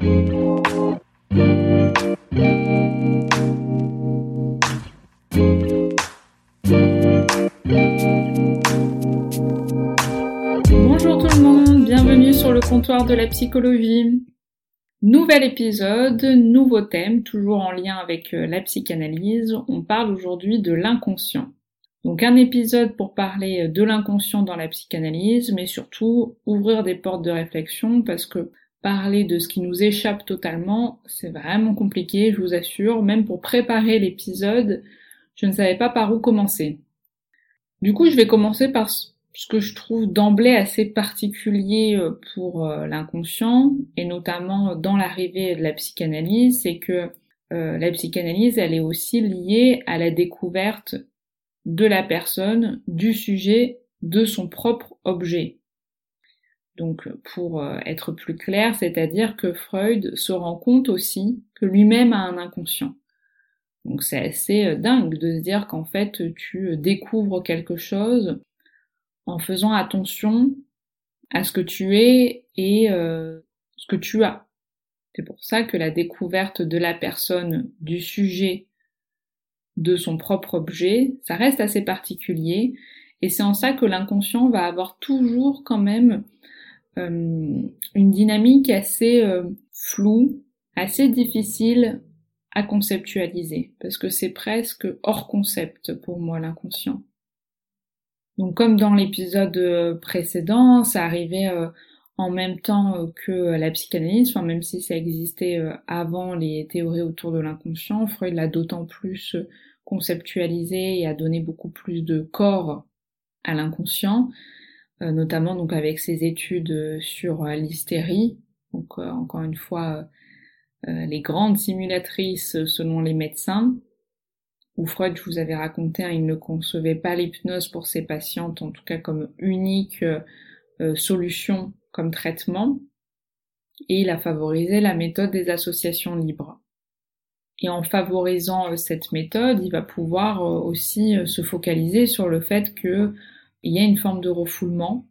Bonjour tout le monde, bienvenue sur le comptoir de la psychologie. Nouvel épisode, nouveau thème, toujours en lien avec euh, la psychanalyse. On parle aujourd'hui de l'inconscient. Donc un épisode pour parler euh, de l'inconscient dans la psychanalyse, mais surtout ouvrir des portes de réflexion parce que parler de ce qui nous échappe totalement, c'est vraiment compliqué, je vous assure. Même pour préparer l'épisode, je ne savais pas par où commencer. Du coup, je vais commencer par ce que je trouve d'emblée assez particulier euh, pour euh, l'inconscient, et notamment dans l'arrivée de la psychanalyse, c'est que euh, la psychanalyse, elle est aussi liée à la découverte de la personne, du sujet, de son propre objet. Donc pour être plus clair, c'est-à-dire que Freud se rend compte aussi que lui-même a un inconscient. Donc c'est assez dingue de se dire qu'en fait tu découvres quelque chose en faisant attention à ce que tu es et euh, ce que tu as. C'est pour ça que la découverte de la personne, du sujet, de son propre objet, ça reste assez particulier et c'est en ça que l'inconscient va avoir toujours quand même euh, une dynamique assez euh, floue, assez difficile à conceptualiser parce que c'est presque hors concept pour moi l'inconscient. Donc comme dans l'épisode euh, précédent, ça arrivait euh, en même temps euh, que la psychanalyse, enfin même si ça existait avant les théories autour de l'inconscient, Freud l'a d'autant plus conceptualisé et a donné beaucoup plus de corps à l'inconscient, notamment donc avec ses études sur l'hystérie. Donc encore une fois, les grandes simulatrices selon les médecins, où Freud, je vous avais raconté, hein, il ne concevait pas l'hypnose pour ses patientes, en tout cas comme unique euh, euh, solution comme traitement, et il a favorisé la méthode des associations libres. Et en favorisant euh, cette méthode, il va pouvoir aussi se focaliser sur le fait qu'il y a une forme de refoulement,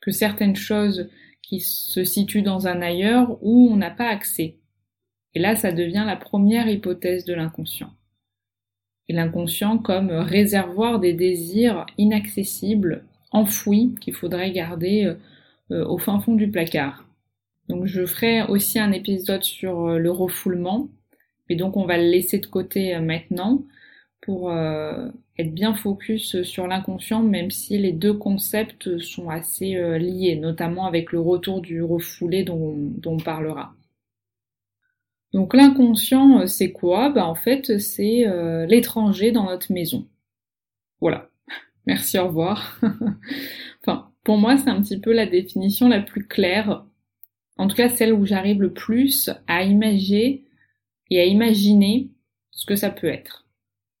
que certaines choses qui se situent dans un ailleurs où on n'a pas accès. Et là, ça devient la première hypothèse de l'inconscient et l'inconscient comme réservoir des désirs inaccessibles, enfouis, qu'il faudrait garder euh, euh, au fin fond du placard. Donc je ferai aussi un épisode sur euh, le refoulement, mais donc on va le laisser de côté maintenant pour être bien focus sur l'inconscient, même si les deux concepts sont assez liés, notamment avec le retour du refoulé dont, on parlera. Donc l'inconscient, euh, c'est quoi? Bah en fait, c'est euh, l'étranger dans notre maison. Voilà. Merci, au revoir. enfin, pour moi, c'est un petit peu la définition la plus claire, en tout cas celle où j'arrive le plus à imaginer et à imaginer ce que ça peut être.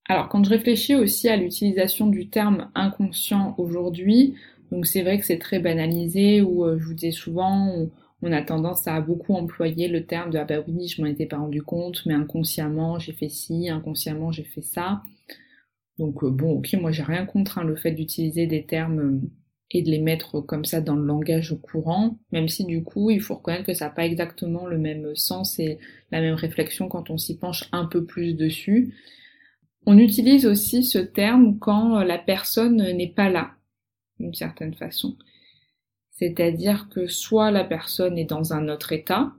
Alors, quand je réfléchis aussi à l'utilisation du terme inconscient aujourd'hui, donc c'est vrai que c'est très banalisé, où euh, je vous dis souvent, on a tendance à beaucoup employer le terme de ah bah oui, je m'en étais pas rendu compte, mais inconsciemment j'ai fait ci, inconsciemment j'ai fait ça. Donc euh, bon, ok, moi j'ai rien contre hein, le fait d'utiliser des termes euh, et de les mettre comme ça dans le langage courant, même si du coup il faut reconnaître que ça n'a pas exactement le même sens et la même réflexion quand on s'y penche un peu plus dessus. On utilise aussi ce terme quand euh, la personne n'est pas là, d'une certaine façon. C'est-à-dire que soit la personne est dans un autre état,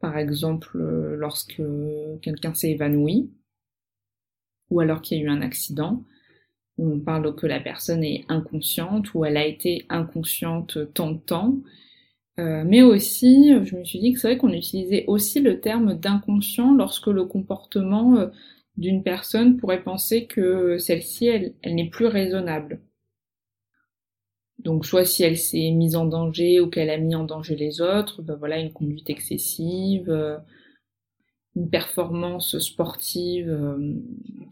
par exemple euh, lorsque quelqu'un s'est évanoui, ou alors qu'il y a eu un accident, on parle que la personne est inconsciente ou elle a été inconsciente tant de temps. Euh, mais aussi, je me suis dit que c'est vrai qu'on utilisait aussi le terme d'inconscient lorsque le comportement d'une personne pourrait penser que celle-ci, elle n'est plus raisonnable. Donc soit si elle s'est mise en danger ou qu'elle a mis en danger les autres, ben voilà, une conduite excessive, euh, une performance sportive euh,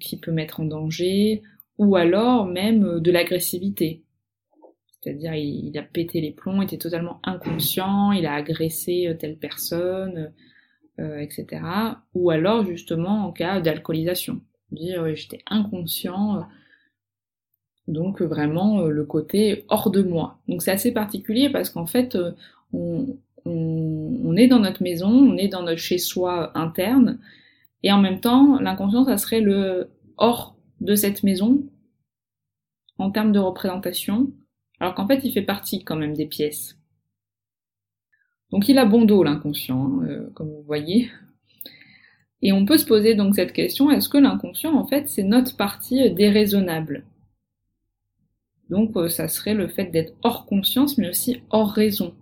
qui peut mettre en danger, ou alors même euh, de l'agressivité. C'est-à-dire il, a pété les plombs, était totalement inconscient, il a agressé telle personne, etc. Ou alors justement en cas d'alcoolisation. Dire j'étais inconscient, donc vraiment le côté hors de moi. Donc c'est assez particulier parce qu'en fait on, on, est dans notre maison, on est dans notre chez-soi interne, et en même temps, l'inconscient, ça serait le hors de cette maison, en termes de représentation, alors qu'en fait, il fait partie quand même des pièces. Donc il a bon dos, l'inconscient, hein, euh, comme vous voyez. Et on peut se poser donc cette question, est-ce que l'inconscient, en fait, c'est notre partie déraisonnable? Donc euh, ça serait le fait d'être hors conscience, mais aussi hors raison.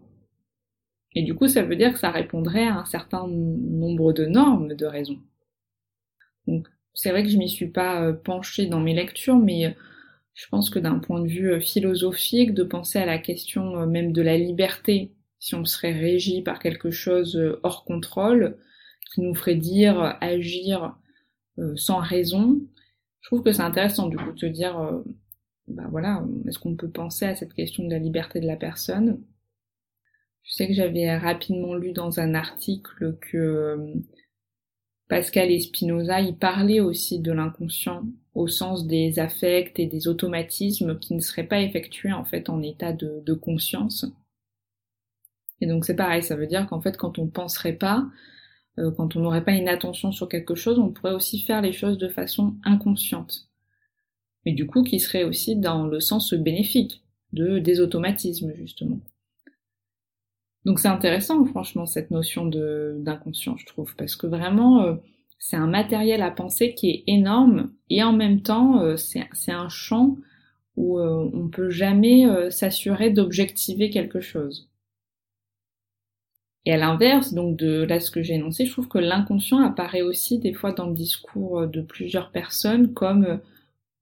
Et du coup, ça veut dire que ça répondrait à un certain nombre de normes de raison. Donc, c'est vrai que je m'y suis pas euh, penchée dans mes lectures, mais euh, je pense que d'un point de vue euh, philosophique, de penser à la question même de la liberté, si on serait régi par quelque chose hors contrôle, qui nous ferait dire, agir sans raison, je trouve que c'est intéressant du coup de se dire, bah voilà, est-ce qu'on peut penser à cette question de la liberté de la personne? Je sais que j'avais rapidement lu dans un article que euh, Pascal et Spinoza y parlaient aussi de l'inconscient au sens des affects et des automatismes qui ne seraient pas effectués en fait en état de, conscience. Et donc c'est pareil, ça veut dire qu'en fait quand on penserait pas, euh, quand on n'aurait pas une attention sur quelque chose, on pourrait aussi faire les choses de façon inconsciente. Mais du coup qui serait aussi dans le sens bénéfique de des automatismes justement. Donc c'est intéressant, franchement, cette notion d'inconscient, je trouve, parce que vraiment, euh, c'est un matériel à penser qui est énorme et en même temps, euh, c'est un champ où euh, on peut jamais s'assurer d'objectiver quelque chose. Et à l'inverse, donc de là ce que j'ai énoncé, je trouve que l'inconscient apparaît aussi des fois dans le discours de plusieurs personnes comme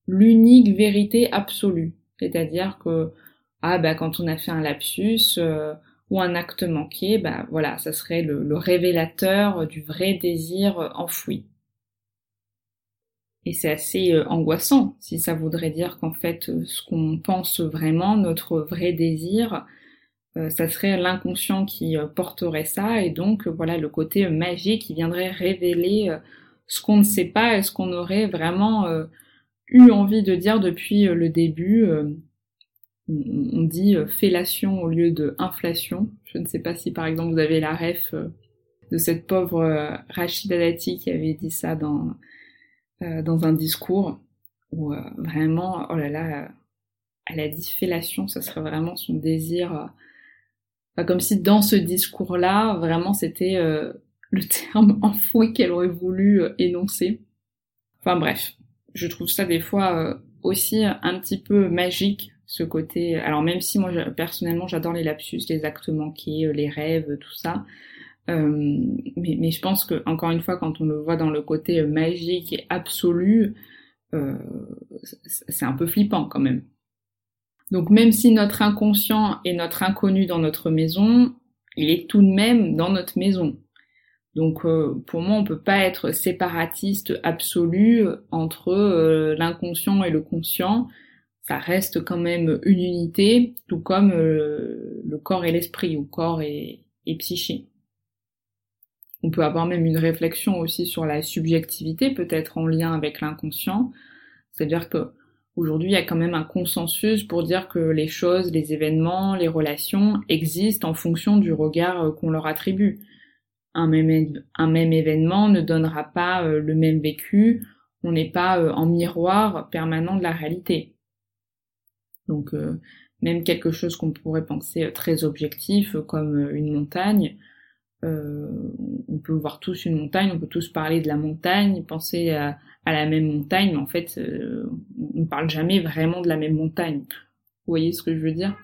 l'unique vérité absolue. C'est-à-dire que ah bah quand on a fait un lapsus, ou un acte manqué, bah voilà, ça serait le, révélateur du vrai désir enfoui. Et c'est assez euh, angoissant si ça voudrait dire qu'en fait euh, ce qu'on pense vraiment, notre vrai désir, euh, ça serait l'inconscient qui porterait ça et donc voilà le côté magique qui viendrait révéler ce qu'on ne sait pas et ce qu'on aurait vraiment eu envie de dire depuis le début on dit euh, fellation au lieu de inflation. Je ne sais pas si par exemple vous avez la ref euh, de cette pauvre euh, Rachida Dati qui avait dit ça dans, dans un discours où vraiment, oh là là, elle a dit fellation, ça serait vraiment son désir. Comme si dans ce discours-là, vraiment c'était le terme enfoui qu'elle aurait voulu énoncer. Enfin bref, je trouve ça des fois aussi un petit peu magique ce côté. Alors même si moi personnellement j'adore les lapsus, les actes manqués, euh, les rêves, tout ça. Euh, mais, je pense que encore une fois, quand on le voit dans le côté euh, magique et absolu, c'est un peu flippant quand même. Donc même si notre inconscient est notre inconnu dans notre maison, il est tout de même dans notre maison. Donc pour moi, on peut pas être séparatiste absolu entre l'inconscient et le conscient ça reste quand même une unité, tout comme euh, le corps et l'esprit, ou corps et, et psyché. On peut avoir même une réflexion aussi sur la subjectivité, peut-être en lien avec l'inconscient. C'est-à-dire que aujourd'hui, il y a quand même un consensus pour dire que les choses, les événements, les relations existent en fonction du regard euh, qu'on leur attribue. Un même, événement ne donnera pas euh, le même vécu, on n'est pas en miroir permanent de la réalité. Donc euh, même quelque chose qu'on pourrait penser euh, très objectif euh, comme une montagne, on peut voir tous une montagne, on peut tous parler de la montagne, penser à, la même montagne, mais en fait on ne parle jamais vraiment de la même montagne. Vous voyez ce que je veux dire?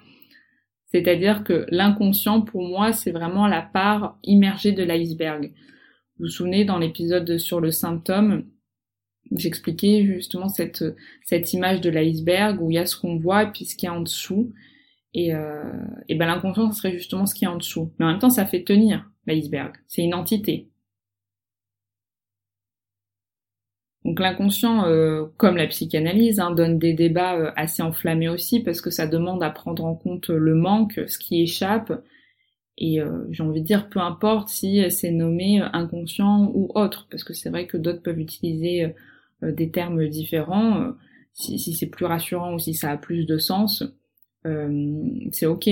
C'est-à-dire que l'inconscient pour moi c'est vraiment la part immergée de l'iceberg. Vous vous souvenez dans l'épisode sur le symptôme, j'expliquais justement cette, cette image de l'iceberg où il y a ce qu'on voit et puis ce qu'il y a en dessous. Et, et ben l'inconscient, ce serait justement ce qui est en dessous. Mais en même temps, ça fait tenir l'iceberg. C'est une entité. Donc l'inconscient, euh, comme la psychanalyse, hein, donne des débats euh, assez enflammés aussi parce que ça demande à prendre en compte le manque, ce qui échappe. Et euh, j'ai envie de dire, peu importe si c'est nommé inconscient ou autre, parce que c'est vrai que d'autres peuvent utiliser des termes différents. si, si c'est plus rassurant ou si ça a plus de sens, c'est ok.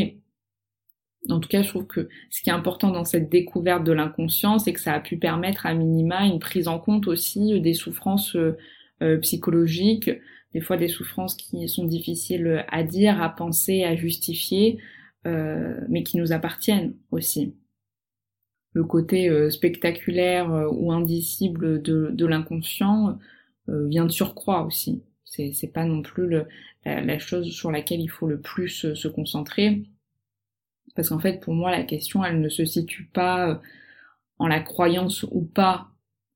En tout cas, je trouve que ce qui est important dans cette découverte de l'inconscient, c'est que ça a pu permettre à minima une prise en compte aussi des souffrances euh, euh, psychologiques, des fois des souffrances qui sont difficiles à dire, à penser, à justifier, euh, mais qui nous appartiennent aussi. Le côté spectaculaire ou indicible de, l'inconscient vient de surcroît aussi. C'est pas non plus la, chose sur laquelle il faut le plus se concentrer parce qu'en fait, pour moi, la question, elle ne se situe pas euh, en la croyance ou pas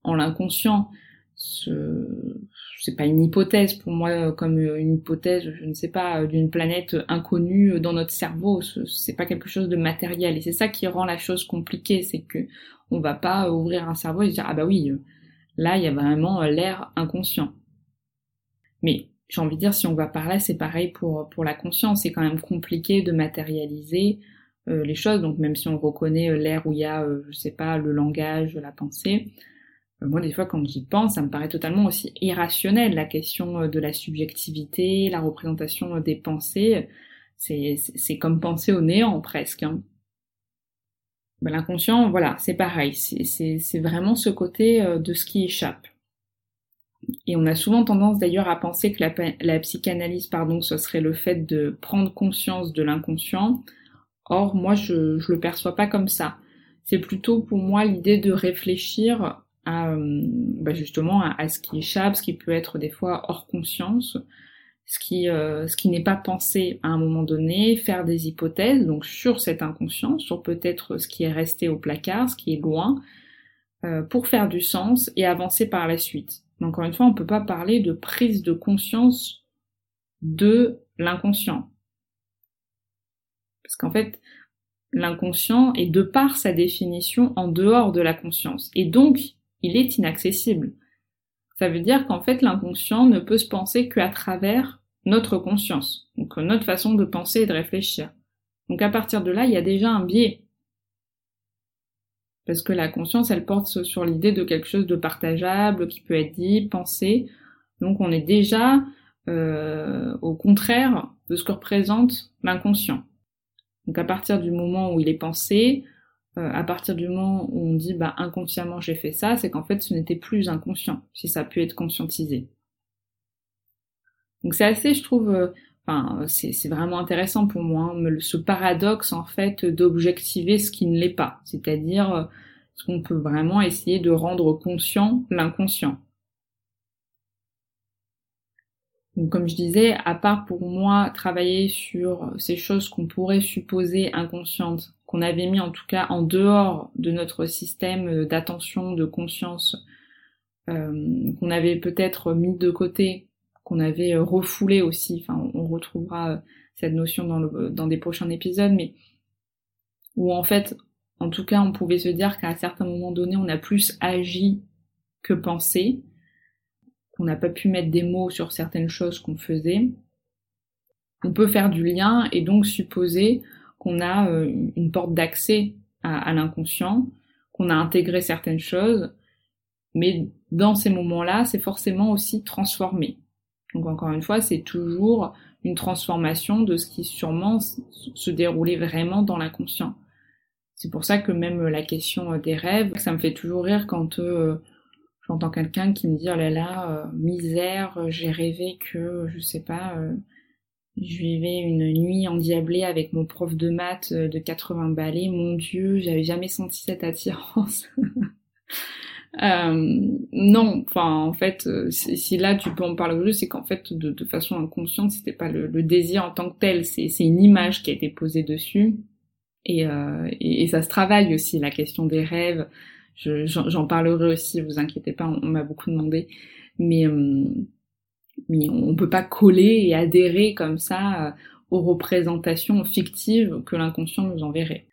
en l'inconscient. C'est pas une hypothèse pour moi euh, comme une hypothèse, je ne sais pas, euh, d'une planète inconnue dans notre cerveau. C'est pas quelque chose de matériel et c'est ça qui rend la chose compliquée, c'est que on va pas ouvrir un cerveau et se dire ah bah oui, là il y a vraiment l'air inconscient. Mais j'ai envie de dire si on va par là, c'est pareil pour pour la conscience. C'est quand même compliqué de matérialiser euh, les choses. Donc même si on reconnaît euh, l'air où il y a, euh, je sais pas, le langage, la pensée, moi des fois quand j'y pense, ça me paraît totalement aussi irrationnel. La question de la subjectivité, la représentation des pensées, c'est comme penser au néant presque. Hein. Ben, L'inconscient, voilà, c'est pareil. C'est vraiment ce côté de ce qui échappe. Et on a souvent tendance d'ailleurs à penser que la, la, psychanalyse, pardon, ce serait le fait de prendre conscience de l'inconscient, Or, moi, je, je le perçois pas comme ça. C'est plutôt pour moi l'idée de réfléchir à, euh, bah justement à, ce qui échappe, ce qui peut être des fois hors conscience, ce qui, euh, qui n'est pas pensé à un moment donné, faire des hypothèses donc sur cet inconscient, sur peut-être ce qui est resté au placard, ce qui est loin, euh, pour faire du sens et avancer par la suite. Encore une fois, on ne peut pas parler de prise de conscience de l'inconscient. Parce qu'en fait, l'inconscient est de par sa définition en dehors de la conscience. Et donc, il est inaccessible. Ça veut dire qu'en fait, l'inconscient ne peut se penser qu'à travers notre conscience. Donc, notre façon de penser et de réfléchir. Donc, à partir de là, il y a déjà un biais. Parce que la conscience, elle porte sur l'idée de quelque chose de partageable, qui peut être dit, pensé. Donc, on est déjà euh, au contraire de ce que représente l'inconscient. Donc à partir du moment où il est pensé, euh, à partir du moment où on dit bah inconsciemment j'ai fait ça, c'est qu'en fait ce n'était plus inconscient, si ça a pu être conscientisé. Donc c'est assez, je trouve, euh, enfin c'est vraiment intéressant pour moi, hein, ce paradoxe en fait d'objectiver ce qui ne l'est pas, c'est-à-dire euh, ce qu'on peut vraiment essayer de rendre conscient l'inconscient. Donc, comme je disais, à part pour moi travailler sur ces choses qu'on pourrait supposer inconscientes, qu'on avait mis en tout cas en dehors de notre système d'attention, de conscience, euh, qu'on avait peut-être mis de côté, qu'on avait refoulé aussi, enfin on retrouvera cette notion dans, le, dans des prochains épisodes, mais où en fait, en tout cas, on pouvait se dire qu'à un certain moment donné, on a plus agi que pensé, qu'on n'a pas pu mettre des mots sur certaines choses qu'on faisait, on peut faire du lien et donc supposer qu'on a euh, une porte d'accès à, l'inconscient, qu'on a intégré certaines choses, mais dans ces moments-là, c'est forcément aussi transformé. Donc encore une fois, c'est toujours une transformation de ce qui sûrement se déroulait vraiment dans l'inconscient. C'est pour ça que même la question des rêves, ça me fait toujours rire quand euh, J'entends quelqu'un qui me dit oh là là, euh, misère, euh, j'ai rêvé que, je sais pas, euh, je vivais une nuit endiablée avec mon prof de maths de 80 balais. Mon Dieu, j'avais jamais senti cette attirance. non, enfin en fait, si là tu peux en parler aujourd'hui, c'est qu'en fait de, façon inconsciente, c'était pas le, désir en tant que tel, c'est une image qui a été posée dessus. Et, et, ça se travaille aussi la question des rêves j'en parlerai aussi, vous inquiétez pas, on, m'a beaucoup demandé, mais euh, mais on peut pas coller et adhérer comme ça euh, aux représentations fictives que l'inconscient nous enverrait.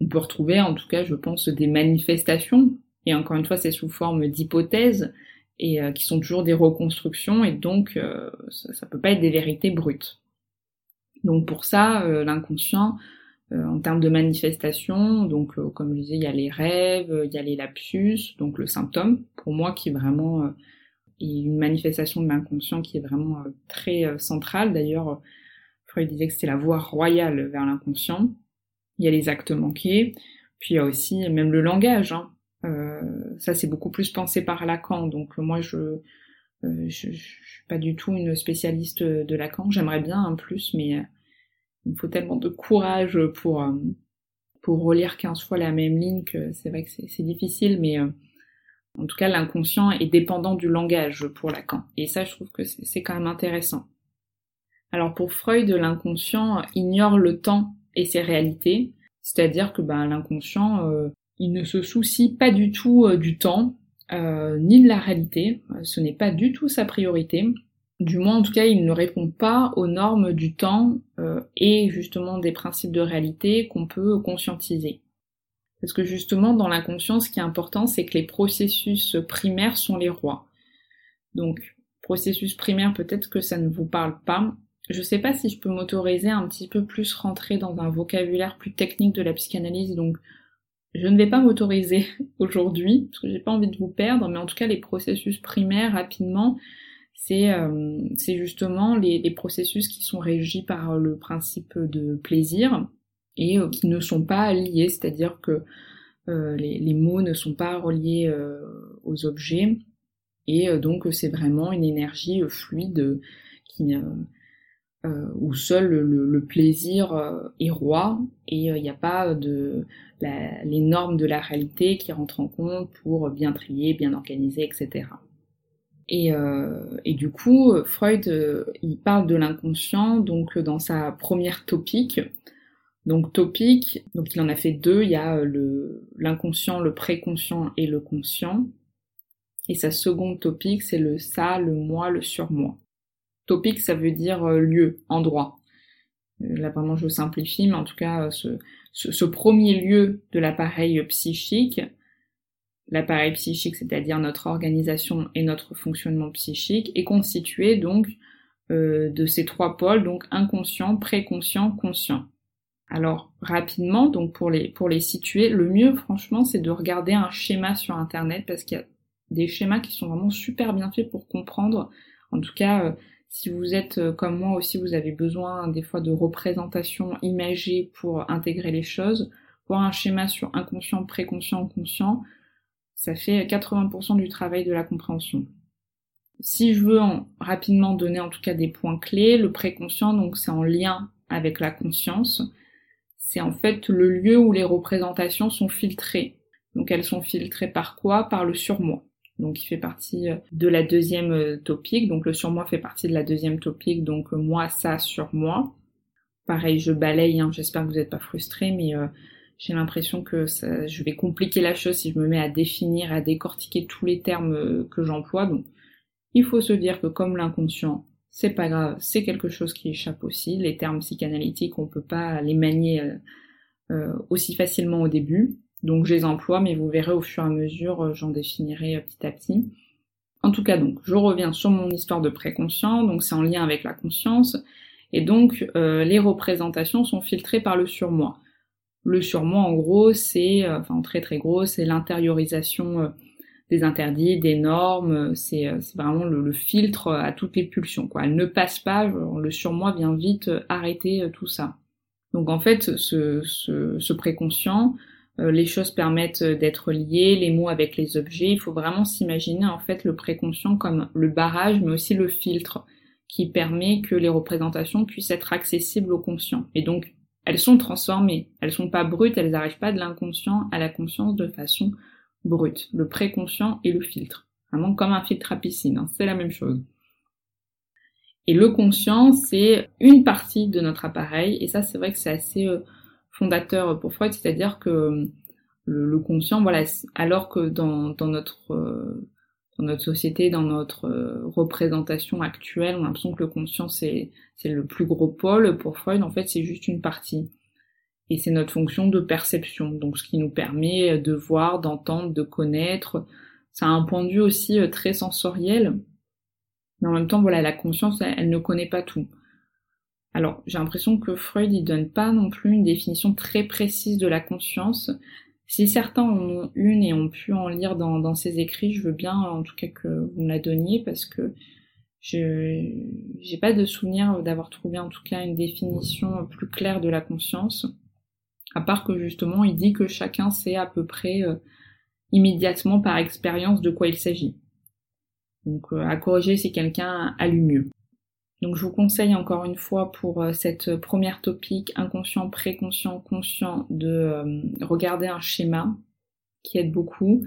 On peut retrouver, en tout cas, je pense, des manifestations, et encore une fois, c'est sous forme d'hypothèses, et euh, qui sont toujours des reconstructions, et donc ça, ça, peut pas être des vérités brutes. Donc pour ça, l'inconscient, en termes de manifestation, donc comme je disais, il y a les rêves, il y a les lapsus, donc le symptôme, pour moi qui est vraiment une manifestation de l'inconscient qui est vraiment très centrale. D'ailleurs, Freud disait que c'était la voie royale vers l'inconscient. Il y a les actes manqués, puis il y a aussi même le langage. Hein. Euh, ça, c'est beaucoup plus pensé par Lacan. Donc moi, je, euh, je, suis pas du tout une spécialiste de Lacan. J'aimerais bien un plus, mais euh, il faut tellement de courage pour pour relire 15 fois la même ligne que c'est vrai que c'est difficile, mais en tout cas, l'inconscient est dépendant du langage pour Lacan. Et ça, je trouve que c'est quand même intéressant. Alors pour Freud, l'inconscient ignore le temps et ses réalités, c'est-à-dire que ben, l'inconscient, euh, il ne se soucie pas du tout euh, du temps, euh, ni de la réalité, ce n'est pas du tout sa priorité. Du moins, en tout cas, il ne répond pas aux normes du temps et justement des principes de réalité qu'on peut conscientiser. Parce que justement, dans l'inconscient, ce qui est important, c'est que les processus primaires sont les rois. Donc, processus primaire, peut-être que ça ne vous parle pas, je sais pas si je peux m'autoriser un petit peu plus rentrer dans un vocabulaire plus technique de la psychanalyse, donc je ne vais pas m'autoriser aujourd'hui, parce que j'ai pas envie de vous perdre, mais en tout cas les processus primaires, rapidement, c'est euh, justement les, les, processus qui sont régis par le principe de plaisir et euh, qui ne sont pas liés, c'est-à-dire que euh, les, les, mots ne sont pas reliés euh, aux objets, et donc c'est vraiment une énergie fluide qui euh, où seul le, plaisir euh, est roi. Et il euh, n'y a pas de les normes de la réalité qui rentrent en compte pour bien trier, bien organiser, etc. Et, et, du coup, Freud, il parle de l'inconscient donc dans sa première topique. Donc topique, donc il en a fait deux. Il y a le l'inconscient, le préconscient et le conscient. Et sa seconde topique, c'est le ça, le moi, le surmoi. Topic, ça veut dire euh, lieu, endroit. Euh, là, vraiment, je simplifie, mais en tout cas, ce, ce, premier lieu de l'appareil psychique, l'appareil psychique, c'est-à-dire notre organisation et notre fonctionnement psychique, est constitué donc euh, de ces trois pôles, donc inconscient, préconscient, conscient. Alors rapidement, donc pour les pour les situer, le mieux franchement c'est de regarder un schéma sur internet parce qu'il y a des schémas qui sont vraiment super bien faits pour comprendre. En tout cas, si vous êtes euh, comme moi aussi, vous avez besoin des fois de représentations imagées pour intégrer les choses, voir un schéma sur inconscient, préconscient, conscient, ça fait 80% du travail de la compréhension. Si je veux en, rapidement donner en tout cas des points clés, le préconscient, donc c'est en lien avec la conscience, c'est en fait le lieu où les représentations sont filtrées. Donc elles sont filtrées par quoi? Par le surmoi donc il fait partie euh, de la deuxième euh, topique, donc le surmoi fait partie de la deuxième topique, donc euh, moi, ça, sur moi. Pareil, je balaye, hein, j'espère que vous n'êtes pas frustrés, mais j'ai l'impression que je vais compliquer la chose si je me mets à définir, à décortiquer tous les termes que j'emploie, donc il faut se dire que comme l'inconscient, c'est pas grave, c'est quelque chose qui échappe aussi, les termes psychanalytiques, on peut pas les manier aussi facilement au début, donc je les emploie, mais vous verrez au fur et à mesure, euh, j'en définirai euh, petit à petit. En tout cas, donc, je reviens sur mon histoire de préconscient, donc c'est en lien avec la conscience, et donc euh, les représentations sont filtrées par le surmoi. Le surmoi, en gros, c'est, enfin très très gros, c'est l'intériorisation des interdits, des normes, c'est vraiment le, filtre à toutes les pulsions. Quoi. Elle ne passe pas, le surmoi vient vite arrêter tout ça. Donc en fait, ce, ce, ce préconscient, euh, les choses permettent euh, d'être liées, les mots avec les objets. Il faut vraiment s'imaginer en fait le préconscient comme le barrage, mais aussi le filtre qui permet que les représentations puissent être accessibles au conscient. Et donc, elles sont transformées. Elles sont pas brutes, elles n'arrivent pas de l'inconscient à la conscience de façon brute. Le préconscient et le filtre. Vraiment comme un filtre à piscine, hein. c'est la même chose. Et le conscient, c'est une partie de notre appareil, et ça c'est vrai que c'est assez euh, fondateur pour Freud, c'est-à-dire que le, conscient, voilà, alors que dans, notre euh, dans notre société, dans notre euh, représentation actuelle, on a l'impression que le conscient c'est le plus gros pôle. Pour Freud, en fait, c'est juste une partie. Et c'est notre fonction de perception, donc ce qui nous permet de voir, d'entendre, de connaître. Ça a un point de vue aussi euh, très sensoriel. Mais en même temps, voilà, la conscience, elle, ne connaît pas tout. Alors, j'ai l'impression que Freud, il donne pas non plus une définition très précise de la conscience. Si certains en ont une et ont pu en lire dans, ses écrits, je veux bien en tout cas que vous me la donniez parce que je j'ai pas de souvenir d'avoir trouvé en tout cas une définition plus claire de la conscience. À part que justement il dit que chacun sait à peu près euh, immédiatement par expérience de quoi il s'agit. Donc euh, à corriger si quelqu'un a lu mieux. Donc je vous conseille encore une fois pour euh, cette première topique inconscient, préconscient, conscient de euh, regarder un schéma qui aide beaucoup.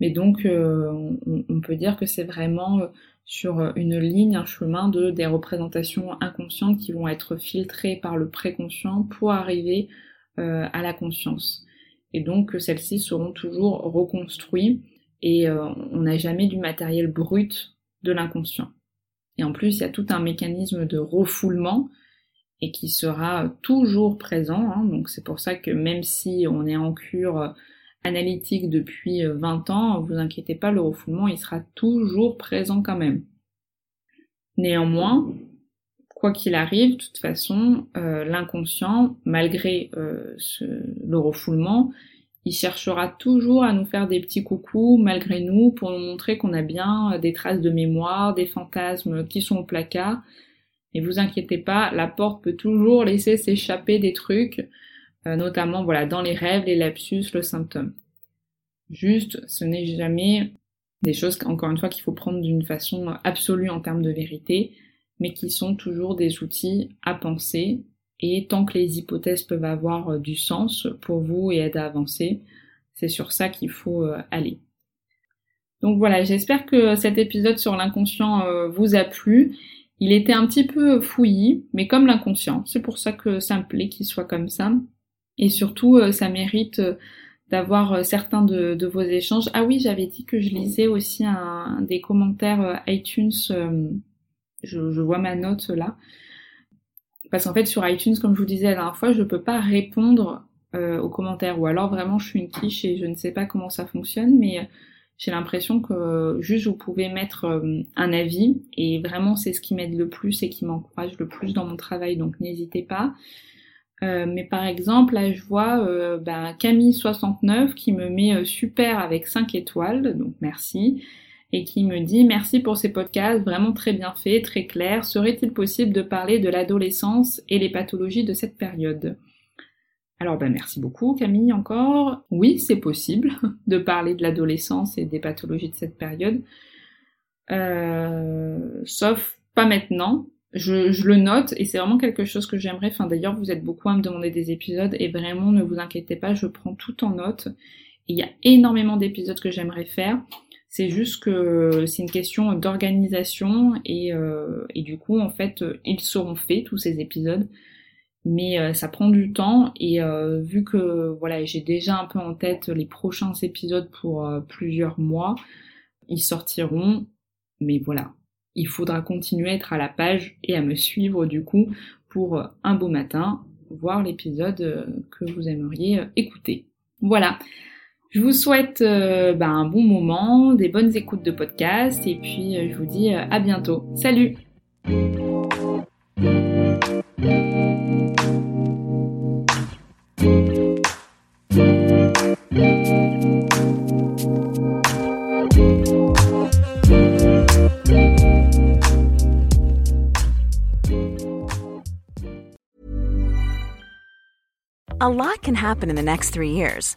Mais donc euh, on, peut dire que c'est vraiment sur une ligne, un chemin de des représentations inconscientes qui vont être filtrées par le préconscient pour arriver à la conscience. Et donc celles-ci seront toujours reconstruites et on n'a jamais du matériel brut de l'inconscient. Et en plus, il y a tout un mécanisme de refoulement et qui sera toujours présent. Hein. Donc c'est pour ça que même si on est en cure euh, analytique depuis 20 euh, ans, vous inquiétez pas, le refoulement il sera toujours présent quand même. Néanmoins, quoi qu'il arrive, de toute façon, euh, l'inconscient, malgré le refoulement, il cherchera toujours à nous faire des petits coucous malgré nous pour nous montrer qu'on a bien euh, des traces de mémoire, des fantasmes qui sont au placard. Et vous inquiétez pas, la porte peut toujours laisser s'échapper des trucs, euh, notamment voilà dans les rêves, les lapsus, le symptôme. Juste, ce n'est jamais des choses, encore une fois, qu'il faut prendre d'une façon absolue en termes de vérité, mais qui sont toujours des outils à penser et tant que les hypothèses peuvent avoir euh, du sens pour vous et aider à avancer, c'est sur ça qu'il faut euh, aller. Donc voilà, j'espère que cet épisode sur l'inconscient euh, vous a plu. Il était un petit peu fouillis, mais comme l'inconscient. C'est pour ça que ça me plaît qu'il soit comme ça. Et surtout, ça mérite d'avoir certains de, vos échanges. Ah oui, j'avais dit que je lisais aussi un, des commentaires iTunes. Je, je, vois ma note là. Parce qu'en fait, sur iTunes, comme je vous disais la dernière fois, je peux pas répondre euh, aux commentaires. Ou alors vraiment, je suis une quiche et je ne sais pas comment ça fonctionne, mais euh, j'ai l'impression que juste vous pouvez mettre euh, un avis et vraiment c'est ce qui m'aide le plus et qui m'encourage le plus dans mon travail, donc n'hésitez pas. mais par exemple, là je vois ben, Camille69 qui me met super avec 5 étoiles, donc merci et qui me dit merci pour ces podcasts vraiment très bien faits, très clairs. Serait-il possible de parler de l'adolescence et les pathologies de cette période? Alors ben merci beaucoup Camille encore. Oui, c'est possible de parler de l'adolescence et des pathologies de cette période. Euh, sauf pas maintenant. Je, je, le note et c'est vraiment quelque chose que j'aimerais. Enfin d'ailleurs vous êtes beaucoup à me demander des épisodes et vraiment ne vous inquiétez pas, je prends tout en note. Il y a énormément d'épisodes que j'aimerais faire. C'est juste que c'est une question d'organisation et, euh, et, du coup en fait ils seront faits tous ces épisodes, mais euh, ça prend du temps et euh, vu que voilà j'ai déjà un peu en tête les prochains épisodes pour plusieurs mois, ils sortiront, mais voilà il faudra continuer à être à la page et à me suivre du coup pour un beau matin voir l'épisode que vous aimeriez écouter. Voilà. Je vous souhaite euh, bah, un bon moment, des bonnes écoutes de podcast et puis euh, je vous dis euh, à bientôt. Salut A lot can happen in the next three years.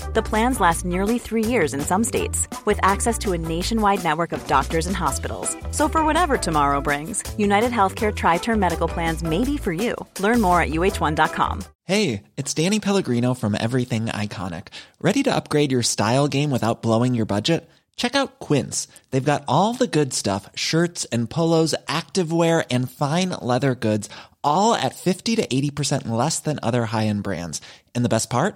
The plans last nearly three years in some states, with access to a nationwide network of doctors and hospitals. So, for whatever tomorrow brings, United Healthcare Tri Term Medical Plans may be for you. Learn more at uh1.com. Hey, it's Danny Pellegrino from Everything Iconic. Ready to upgrade your style game without blowing your budget? Check out Quince. They've got all the good stuff, shirts and polos, activewear and fine leather goods, all at 50 to 80% less than other high-end brands. And the best part?